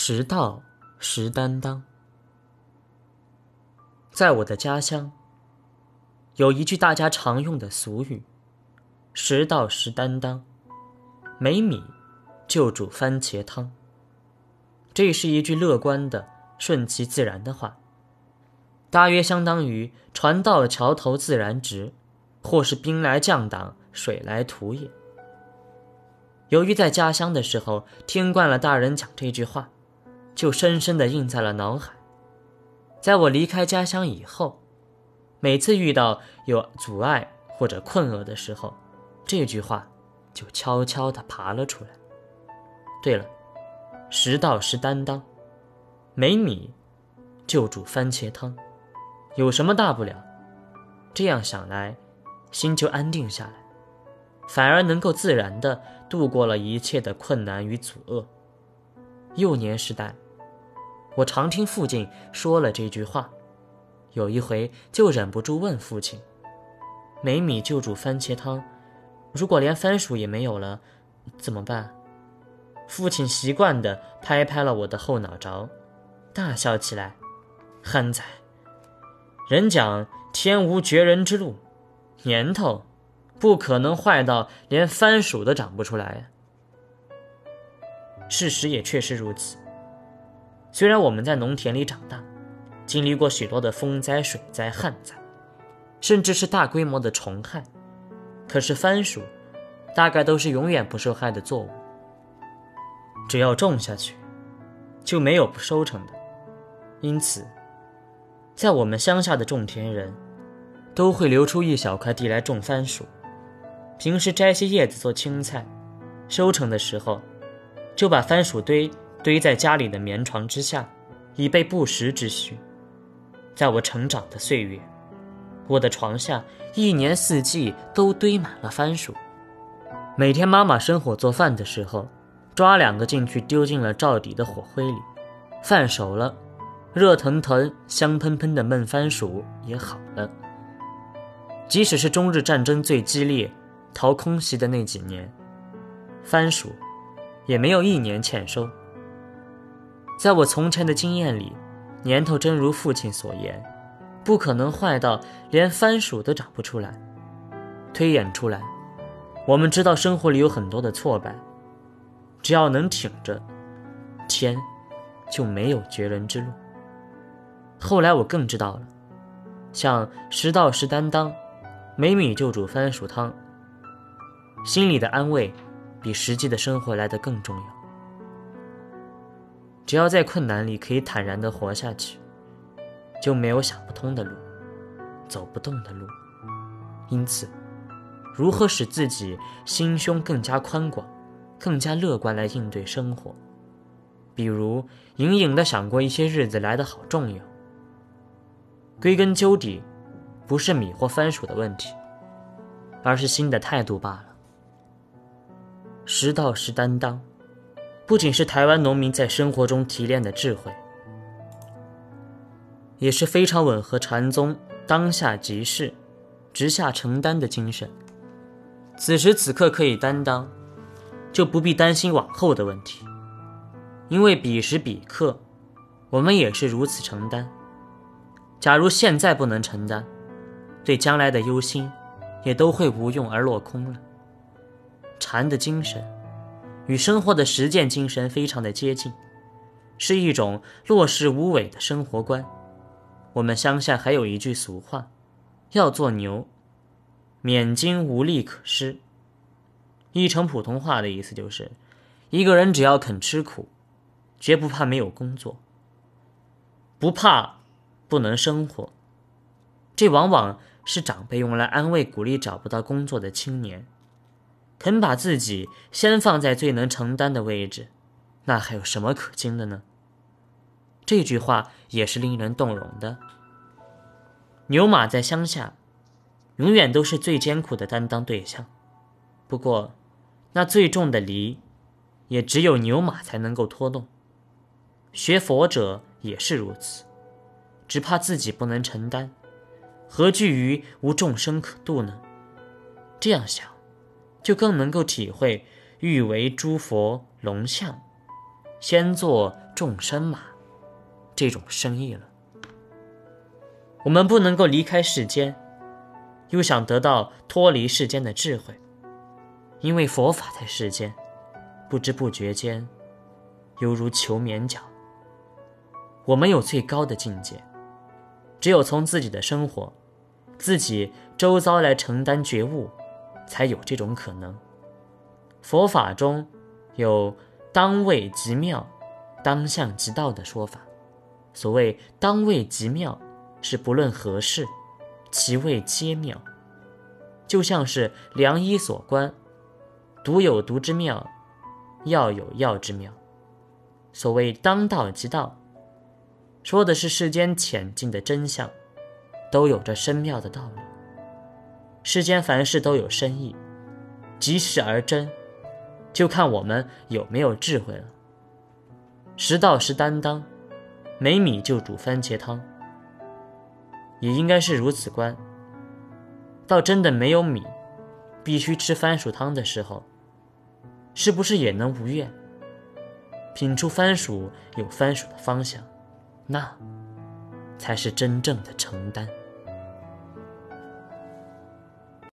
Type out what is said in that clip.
识道，识担当。在我的家乡，有一句大家常用的俗语：“识道，识担当，没米就煮番茄汤。”这是一句乐观的、顺其自然的话，大约相当于“船到桥头自然直”，或是“兵来将挡，水来土掩”。由于在家乡的时候听惯了大人讲这句话。就深深地印在了脑海。在我离开家乡以后，每次遇到有阻碍或者困厄的时候，这句话就悄悄地爬了出来。对了，食道是担当，没米就煮番茄汤，有什么大不了？这样想来，心就安定下来，反而能够自然地度过了一切的困难与阻遏。幼年时代。我常听父亲说了这句话，有一回就忍不住问父亲：“没米就煮番茄汤，如果连番薯也没有了，怎么办？”父亲习惯地拍拍了我的后脑勺，大笑起来：“憨仔，人讲天无绝人之路，年头不可能坏到连番薯都长不出来。”事实也确实如此。虽然我们在农田里长大，经历过许多的风灾、水灾、旱灾，甚至是大规模的虫害，可是番薯大概都是永远不受害的作物。只要种下去，就没有不收成的。因此，在我们乡下的种田人，都会留出一小块地来种番薯，平时摘些叶子做青菜，收成的时候，就把番薯堆。堆在家里的棉床之下，以备不时之需。在我成长的岁月，我的床下一年四季都堆满了番薯。每天妈妈生火做饭的时候，抓两个进去丢进了灶底的火灰里，饭熟了，热腾腾、香喷喷的焖番薯也好了。即使是中日战争最激烈、逃空袭的那几年，番薯也没有一年欠收。在我从前的经验里，年头真如父亲所言，不可能坏到连番薯都长不出来。推演出来，我们知道生活里有很多的挫败，只要能挺着，天就没有绝人之路。后来我更知道了，像实道实担当，没米就煮番薯汤，心里的安慰比实际的生活来得更重要。只要在困难里可以坦然地活下去，就没有想不通的路，走不动的路。因此，如何使自己心胸更加宽广、更加乐观来应对生活？比如，隐隐地想过一些日子来得好重要。归根究底，不是米或番薯的问题，而是新的态度罢了。实道是担当。不仅是台湾农民在生活中提炼的智慧，也是非常吻合禅宗当下即事、直下承担的精神。此时此刻可以担当，就不必担心往后的问题，因为彼时彼刻，我们也是如此承担。假如现在不能承担，对将来的忧心，也都会无用而落空了。禅的精神。与生活的实践精神非常的接近，是一种落实无为的生活观。我们乡下还有一句俗话：“要做牛，免经无利可施。”译成普通话的意思就是，一个人只要肯吃苦，绝不怕没有工作，不怕不能生活。这往往是长辈用来安慰鼓励找不到工作的青年。肯把自己先放在最能承担的位置，那还有什么可惊的呢？这句话也是令人动容的。牛马在乡下，永远都是最艰苦的担当对象。不过，那最重的犁，也只有牛马才能够拖动。学佛者也是如此，只怕自己不能承担，何惧于无众生可度呢？这样想。就更能够体会“欲为诸佛龙象，先做众生马这种生意了。我们不能够离开世间，又想得到脱离世间的智慧，因为佛法在世间，不知不觉间，犹如求绵脚。我们有最高的境界，只有从自己的生活、自己周遭来承担觉悟，才有这种可能。佛法中有“当位即妙，当相即道”的说法。所谓“当位即妙”，是不论何事，其位皆妙。就像是良医所观，毒有毒之妙，药有药之妙。所谓“当道即道”。说的是世间浅近的真相，都有着深妙的道理。世间凡事都有深意，即实而真，就看我们有没有智慧了。实道实担当，没米就煮番茄汤，也应该是如此观。到真的没有米，必须吃番薯汤的时候，是不是也能无怨？品出番薯有番薯的芳香。那，才是真正的承担。